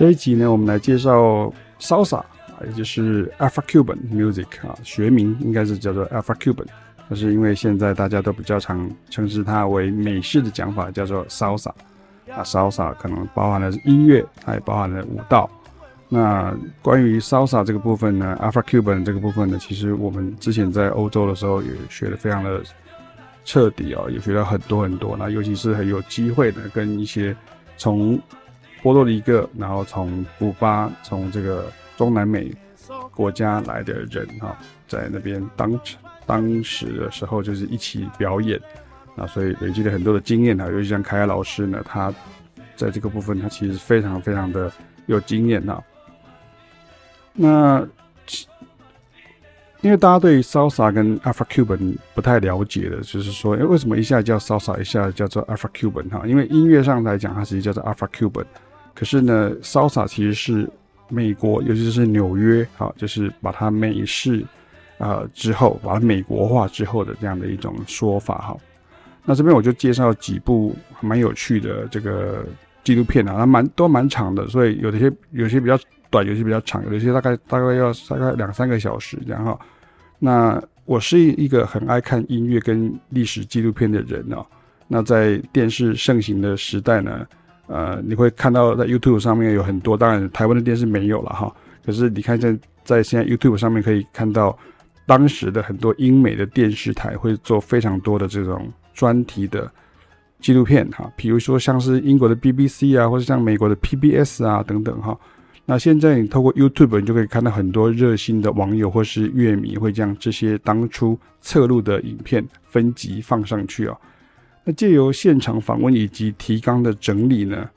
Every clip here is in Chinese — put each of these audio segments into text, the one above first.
这一集呢，我们来介绍 Salsa，也就是 Afro-Cuban Music 啊，学名应该是叫做 Afro-Cuban，但是因为现在大家都比较常称之它为美式的讲法，叫做 Salsa。啊，Salsa 可能包含了音乐，它也包含了舞蹈。那关于 Salsa 这个部分呢，Afro-Cuban 这个部分呢，其实我们之前在欧洲的时候也学得非常的彻底哦，也学到很多很多。那尤其是很有机会的跟一些从波多黎各，然后从古巴，从这个中南美国家来的人哈，在那边当当时的时候就是一起表演，那所以累积了很多的经验哈。尤其像凯凯老师呢，他在这个部分他其实非常非常的有经验哈。那因为大家对 Salsa 跟 Afro-Cuban 不太了解的，就是说，为什么一下叫 Salsa，一下叫做 Afro-Cuban 哈？因为音乐上来讲，它其实叫做 Afro-Cuban。可是呢，Salsa 其实是美国，尤其是纽约，哈，就是把它美式，呃，之后把它美国化之后的这样的一种说法，哈。那这边我就介绍几部蛮有趣的这个纪录片啊，它蛮都蛮长的，所以有些有些比较短，有些比较长，有些大概大概要大概两三个小时这样哈。那我是一个很爱看音乐跟历史纪录片的人哦。那在电视盛行的时代呢，呃，你会看到在 YouTube 上面有很多，当然台湾的电视没有了哈。可是你看在在现在 YouTube 上面可以看到，当时的很多英美的电视台会做非常多的这种专题的纪录片哈，比如说像是英国的 BBC 啊，或者像美国的 PBS 啊等等哈。那现在你透过 YouTube 你就可以看到很多热心的网友或是乐迷会将这些当初侧录的影片分集放上去啊。那借由现场访问以及提纲的整理呢，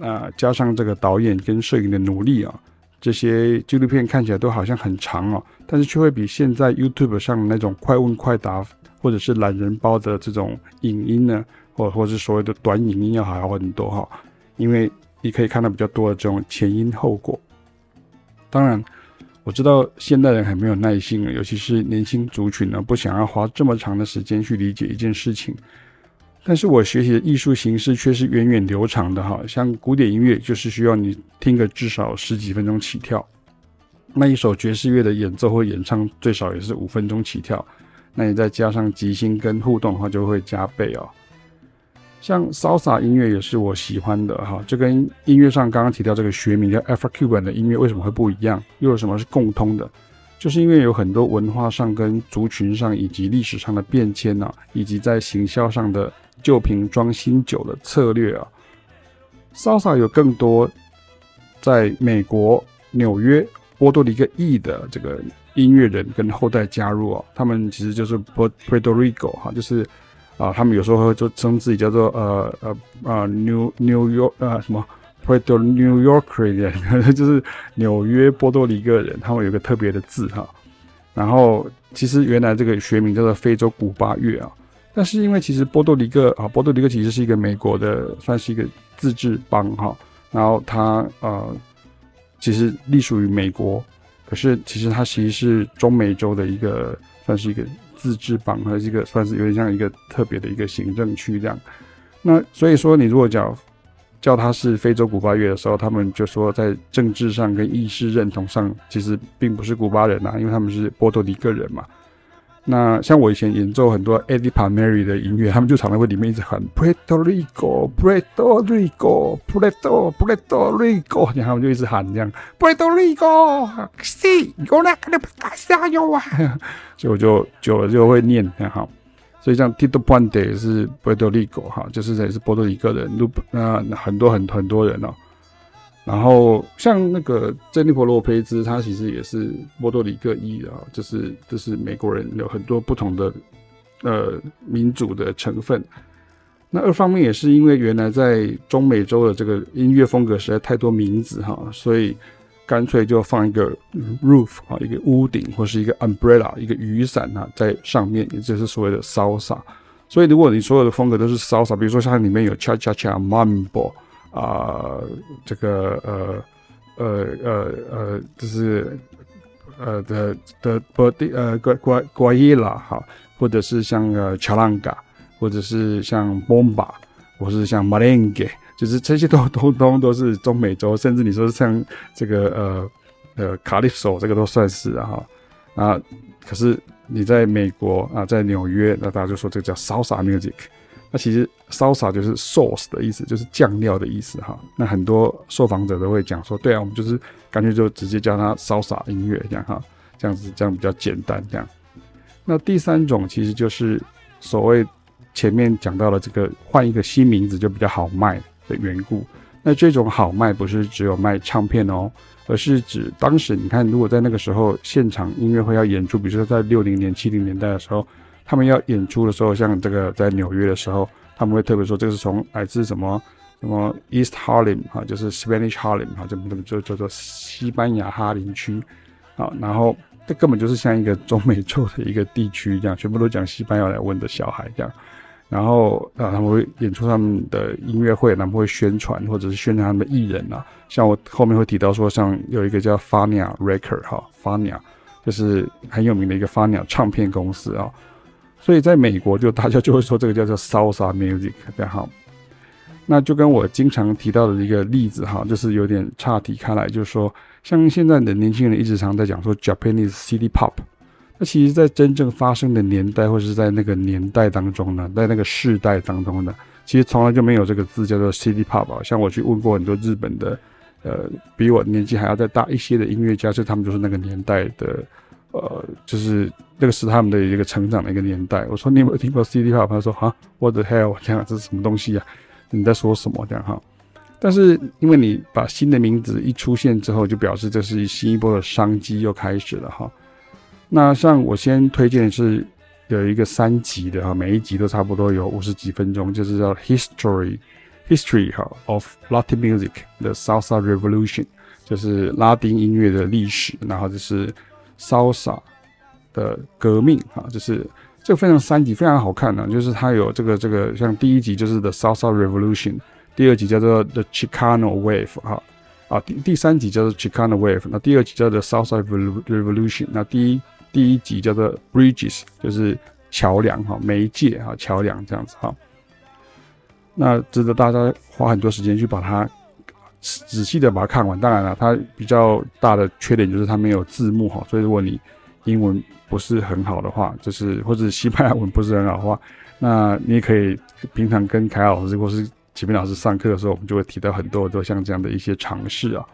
啊、加上这个导演跟摄影的努力啊，这些纪录片看起来都好像很长哦，但是却会比现在 YouTube 上那种快问快答或者是懒人包的这种影音呢，或或是所谓的短影音要好很多哈，因为你可以看到比较多的这种前因后果。当然，我知道现代人很没有耐心啊，尤其是年轻族群呢，不想要花这么长的时间去理解一件事情。但是我学习的艺术形式却是源远流长的哈，像古典音乐就是需要你听个至少十几分钟起跳，那一首爵士乐的演奏或演唱最少也是五分钟起跳，那你再加上即兴跟互动的话就会加倍哦。像 Salsa 音乐也是我喜欢的哈，就跟音乐上刚刚提到这个学名叫 Afro-Cuban 的音乐为什么会不一样，又有什么是共通的？就是因为有很多文化上跟族群上以及历史上的变迁呐，以及在行销上的。旧瓶装新酒的策略啊，Salsa 有更多在美国纽约波多黎各裔的这个音乐人跟后代加入啊，他们其实就是 Puerto Rico 哈，就是啊，他们有时候会就称自己叫做呃呃呃 New New York 呃什么 Puerto New Yorker 人，就是纽约波多黎各人，他们有个特别的字哈。然后其实原来这个学名叫做非洲古巴乐啊。但是因为其实波多黎各啊，波多黎各其实是一个美国的，算是一个自治邦哈。然后它呃，其实隶属于美国，可是其实它其实是中美洲的一个，算是一个自治邦，和一个算是有点像一个特别的一个行政区这样。那所以说，你如果叫叫它是非洲古巴乐的时候，他们就说在政治上跟意识认同上，其实并不是古巴人呐，因为他们是波多黎各人嘛。那像我以前演奏很多 Eddie Palmieri 的音乐，他们就常常会里面一直喊 Puerto Rico，Puerto Rico，Puerto，Puerto Rico，然后他们就一直喊这样 Puerto Rico，Sí，Yo la quiero 啊，所以我就久了就会念很好。所以像 Tito Puente 是 Puerto Rico 哈，就是也是波多黎各人，那很多很很多人哦。然后像那个珍妮佛洛佩兹，他其实也是波多黎各裔的，就是就是美国人，有很多不同的呃民族的成分。那二方面也是因为原来在中美洲的这个音乐风格实在太多名字哈，所以干脆就放一个 roof 啊，一个屋顶或是一个 umbrella，一个雨伞啊在上面，也就是所谓的 salsa。所以如果你所有的风格都是 salsa，比如说像里面有 cha cha cha mambo。啊、这个呃呃呃呃，就是呃的的波地呃瓜瓜瓜伊拉哈，或者是像呃乔朗嘎，或者是像 bomba，或是像 merengue 就是这些都通通都是中美洲，甚至你说像这个呃呃卡利索，这个都算是哈啊，可是你在美国啊，在纽约，那大家就说这叫 Salsa Music。那其实 Salsa 就是 sauce 的意思，就是酱料的意思哈。那很多受访者都会讲说，对啊，我们就是干脆就直接叫它 Salsa 音乐这样哈，这样子这样比较简单这样。那第三种其实就是所谓前面讲到了这个换一个新名字就比较好卖的缘故。那这种好卖不是只有卖唱片哦，而是指当时你看，如果在那个时候现场音乐会要演出，比如说在六零年、七零年代的时候。他们要演出的时候，像这个在纽约的时候，他们会特别说这个是从来自什么什么 East Harlem 哈，就是 Spanish Harlem 哈，就就叫做西班牙哈林区啊。然后这根本就是像一个中美洲的一个地区这样，全部都讲西班牙来问的小孩这样。然后啊，他们会演出他们的音乐会，他们会宣传或者是宣传他们的艺人啊。像我后面会提到说，像有一个叫 Fania Record 哈，Fania 就是很有名的一个 Fania 唱片公司啊。所以在美国，就大家就会说这个叫做 salsa music，这样哈。那就跟我经常提到的一个例子哈，就是有点岔题开来，就是说，像现在的年轻人一直常在讲说 Japanese City Pop，那其实在真正发生的年代或是在那个年代当中呢，在那个世代当中呢，其实从来就没有这个字叫做 City Pop。像我去问过很多日本的，呃，比我年纪还要再大一些的音乐家，是他们就是那个年代的。呃，就是那个是他们的一个成长的一个年代。我说你有没有听过 City Pop？他说哈，What the hell？这样这是什么东西呀？你在说什么？这样哈。但是因为你把新的名字一出现之后，就表示这是新一波的商机又开始了哈。那像我先推荐的是有一个三集的哈，每一集都差不多有五十几分钟，就是叫 History History 哈 of Latin Music The Salsa Revolution，就是拉丁音乐的历史，然后就是。Salsa 的革命哈，就是这个非常三集，非常好看呢、就是它有这个这个，像第一集就是 The Salsa Revolution，第二集叫做 The Chicano Wave 哈啊，第第三集叫做 Chicano Wave，那第二集叫做 Salsa Revolution，那第一第一集叫做 Bridges，就是桥梁哈，媒介哈，桥梁这样子哈。那值得大家花很多时间去把它。仔细的把它看完，当然了，它比较大的缺点就是它没有字幕哈，所以如果你英文不是很好的话，就是或者西班牙文不是很好的话，那你也可以平常跟凯老师或是启明老师上课的时候，我们就会提到很多都像这样的一些尝试啊。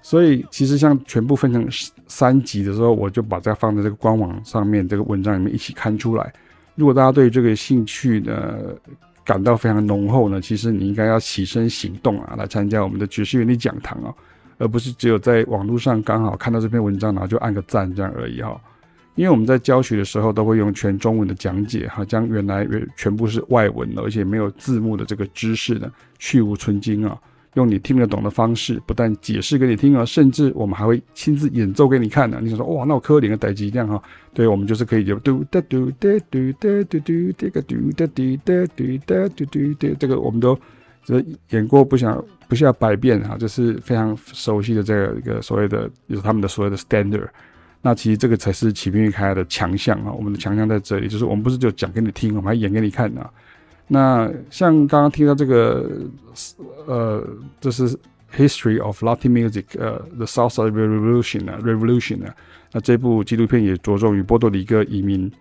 所以其实像全部分成三集的时候，我就把它放在这个官网上面，这个文章里面一起看出来。如果大家对这个兴趣呢，感到非常浓厚呢，其实你应该要起身行动啊，来参加我们的爵士乐理讲堂哦，而不是只有在网络上刚好看到这篇文章，然后就按个赞这样而已哈。因为我们在教学的时候都会用全中文的讲解哈，将原来全部是外文的，而且没有字幕的这个知识呢去无存菁啊。用你听得懂的方式，不但解释给你听啊，甚至我们还会亲自演奏给你看呢。你想说哇，那我科林的代机这样哈？对，我们就是可以就嘟哒嘟哒嘟哒嘟嘟这个嘟哒嘟哒嘟哒嘟嘟哒，这个我们都这演过不想不下百遍哈，这是非常熟悉的这个一个所谓的就是他们的所谓的 standard。那其实这个才是启明乐开的强项啊，我们的强项在这里，就是我们不是就讲给你听，我们还演给你看啊。那像刚刚听到这个，呃，这是 History of Latin Music，呃，The Salsa Revolution 啊，Revolution 啊，那这部纪录片也着重于波多黎各移民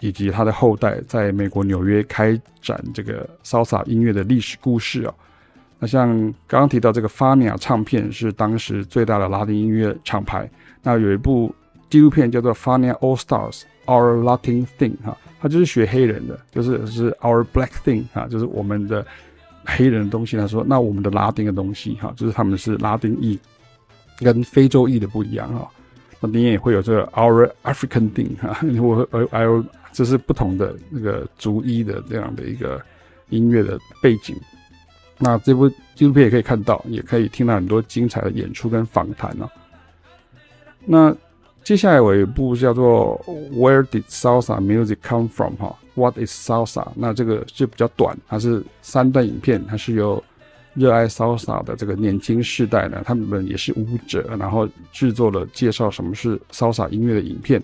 以及他的后代在美国纽约开展这个 Salsa 音乐的历史故事啊。那像刚刚提到这个 Fania 唱片是当时最大的拉丁音乐厂牌，那有一部纪录片叫做 Fania All Stars Our Latin Thing 哈。他就是学黑人的，就是是 our black thing 哈，就是我们的黑人的东西。他说，那我们的拉丁的东西哈，就是他们是拉丁裔，跟非洲裔的不一样哈。那你也会有这个 our African thing 哈，我呃呃，这是不同的那个族裔的这样的一个音乐的背景。那这部纪录片也可以看到，也可以听到很多精彩的演出跟访谈哦。那。接下来我有一部叫做《Where Did Salsa Music Come From》哈，What is Salsa？那这个就比较短，它是三段影片，它是由热爱 Salsa 的这个年轻世代呢，他们也是舞者，然后制作了介绍什么是 Salsa 音乐的影片。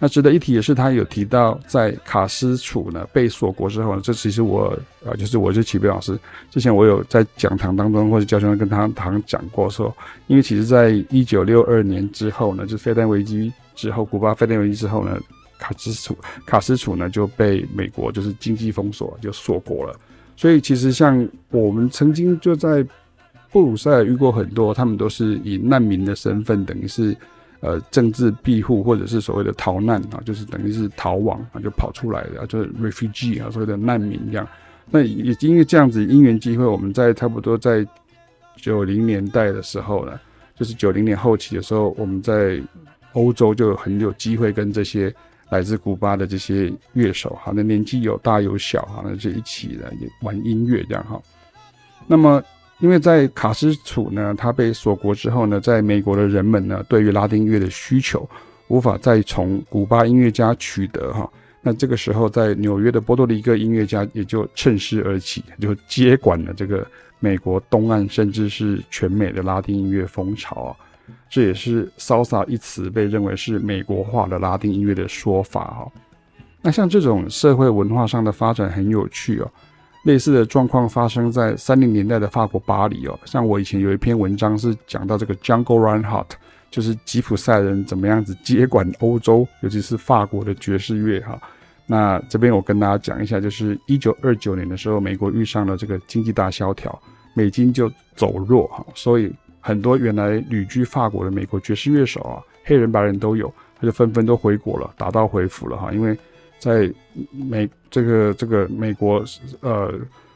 那值得一提的是，他有提到在卡斯楚呢被锁国之后呢，这其实我呃就是我是齐飞老师，之前我有在讲堂当中或者教学跟他堂讲过说，因为其实在一九六二年之后呢，就是飞弹危机之后，古巴飞弹危机之后呢，卡斯楚卡斯楚呢就被美国就是经济封锁就锁国了，所以其实像我们曾经就在布鲁塞尔遇过很多，他们都是以难民的身份，等于是。呃，政治庇护或者是所谓的逃难啊，就是等于是逃亡啊，就跑出来的，就是 refugee 啊，所谓的难民这样。那也因为这样子因缘机会，我们在差不多在九零年代的时候呢，就是九零年后期的时候，我们在欧洲就很有机会跟这些来自古巴的这些乐手，哈，那年纪有大有小，哈，那就一起来玩音乐这样哈。那么。因为在卡斯楚呢，他被锁国之后呢，在美国的人们呢，对于拉丁音乐的需求无法再从古巴音乐家取得哈，那这个时候在纽约的波多黎各音乐家也就趁势而起，就接管了这个美国东岸甚至是全美的拉丁音乐风潮啊，这也是 Salsa 一词被认为是美国化的拉丁音乐的说法哈。那像这种社会文化上的发展很有趣哦。类似的状况发生在三零年代的法国巴黎哦，像我以前有一篇文章是讲到这个 Jungle Reinhardt，就是吉普赛人怎么样子接管欧洲，尤其是法国的爵士乐哈。那这边我跟大家讲一下，就是一九二九年的时候，美国遇上了这个经济大萧条，美金就走弱哈，所以很多原来旅居法国的美国爵士乐手啊，黑人白人都有，他就纷纷都回国了，打道回府了哈，因为。在美这个这个美国呃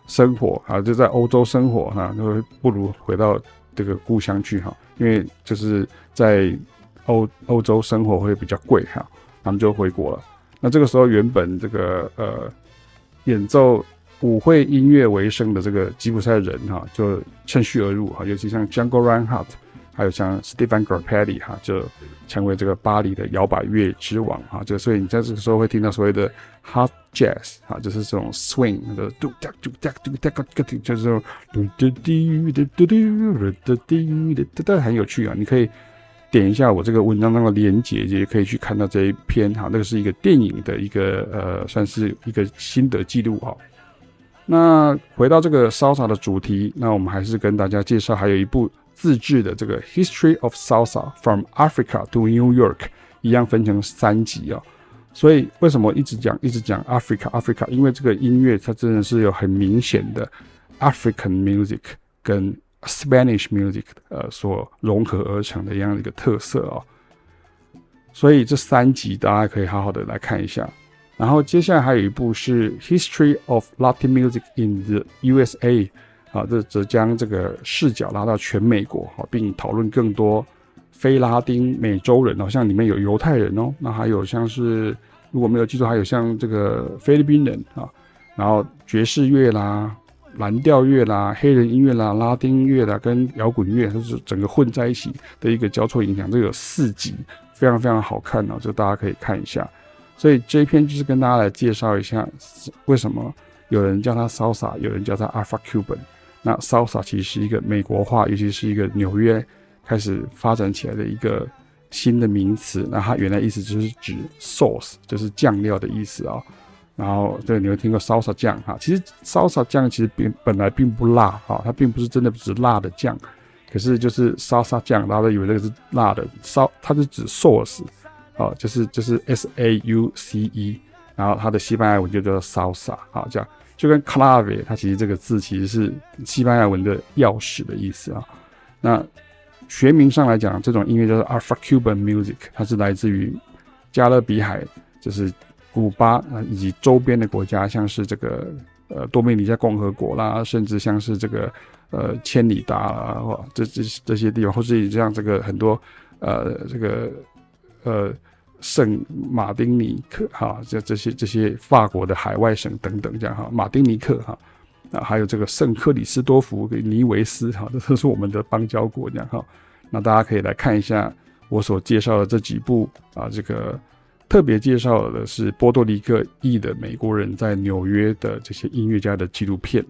生活啊，就在欧洲生活哈，就不如回到这个故乡去哈，因为就是在欧欧洲生活会比较贵哈，他们就回国了。那这个时候，原本这个呃演奏舞会音乐为生的这个吉普赛人哈，就趁虚而入哈，尤其像 Jungle Reinhardt。还有像 Stéphane Grappelli 哈，就成为这个巴黎的摇摆乐之王哈，就所以你在这个时候会听到所谓的 Hot Jazz 哈，就是这种 Swing 的嘟哒嘟哒嘟哒个个就是嘟嘟嘟嘟嘟嘟嘟嘟嘟嘟，很有趣啊！你可以点一下我这个文章中的连接，也可以去看到这一篇哈，那个是一个电影的一个呃，算是一个心得记录哈。那回到这个 Salsa 的主题，那我们还是跟大家介绍还有一部。自制的这个 History of Salsa from Africa to New York 一样分成三集啊，所以为什么一直讲一直讲 Africa Africa？因为这个音乐它真的是有很明显的 African music 跟 Spanish music 呃所融合而成的一样的一个特色啊，所以这三集大家可以好好的来看一下。然后接下来还有一部是 History of Latin Music in the USA。啊，这则将这个视角拉到全美国，哈，并讨论更多非拉丁美洲人哦，像里面有犹太人哦，那还有像是如果没有记错，还有像这个菲律宾人啊，然后爵士乐啦、蓝调乐啦、黑人音乐啦、拉丁乐啦，跟摇滚乐，就是整个混在一起的一个交错影响。这有四集，非常非常好看哦，就大家可以看一下。所以这一篇就是跟大家来介绍一下，为什么有人叫它 Salsa，有人叫它 Afro-Cuban。那 Salsa 其实是一个美国化，尤其是一个纽约开始发展起来的一个新的名词。那它原来意思就是指 sauce，就是酱料的意思啊、哦。然后对，你会听过 Salsa 酱哈，其实 Salsa 酱其实并本来并不辣哈，它并不是真的指辣的酱，可是就是 Salsa 酱，大家都以为那个是辣的，烧它是指 sauce，啊，就是就是 S A U C E，然后它的西班牙文就叫做 Salsa，好这样。就跟 clave，它其实这个字其实是西班牙文的钥匙的意思啊。那学名上来讲，这种音乐叫做 Afro-Cuban music，它是来自于加勒比海，就是古巴以及周边的国家，像是这个呃多米尼加共和国啦，甚至像是这个呃千里达啦，或这这这些地方，或是像这个很多呃这个呃。圣马丁尼克哈，这这些这些法国的海外省等等这样哈，马丁尼克哈，啊还有这个圣克里斯多福跟尼维斯哈，这都是我们的邦交国这样哈。那大家可以来看一下我所介绍的这几部啊，这个特别介绍的是波多黎各裔的美国人在纽约的这些音乐家的纪录片，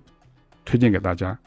推荐给大家。